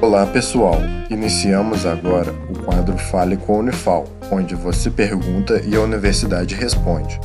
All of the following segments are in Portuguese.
Olá pessoal, iniciamos agora o quadro Fale com a Unifal, onde você pergunta e a universidade responde.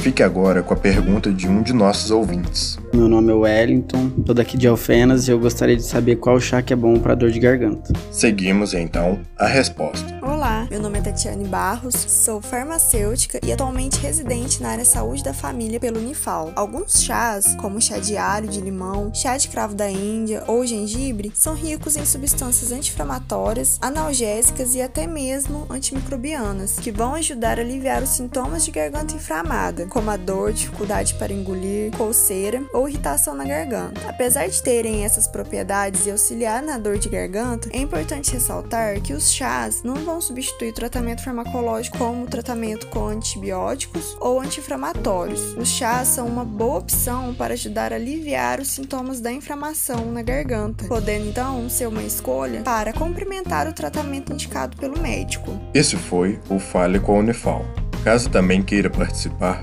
Fique agora com a pergunta de um de nossos ouvintes. Meu nome é Wellington, sou daqui de Alfenas e eu gostaria de saber qual chá que é bom para dor de garganta. Seguimos então a resposta. Olá, meu nome é Tatiane Barros, sou farmacêutica e atualmente residente na área saúde da família pelo Unifal. Alguns chás, como chá de alho de limão, chá de cravo da Índia ou gengibre, são ricos em substâncias anti-inflamatórias, analgésicas e até mesmo antimicrobianas, que vão ajudar a aliviar os sintomas de garganta inflamada, como a dor, dificuldade para engolir, coceira ou irritação na garganta. Apesar de terem essas propriedades e auxiliar na dor de garganta, é importante ressaltar que os chás não vão substituir tratamento farmacológico como tratamento com antibióticos ou anti-inflamatórios. Os chás são uma boa opção para ajudar a aliviar os sintomas da inflamação na garganta, podendo então ser uma escolha para complementar o tratamento indicado pelo médico. Esse foi o Fale com a Unifal. Caso também queira participar,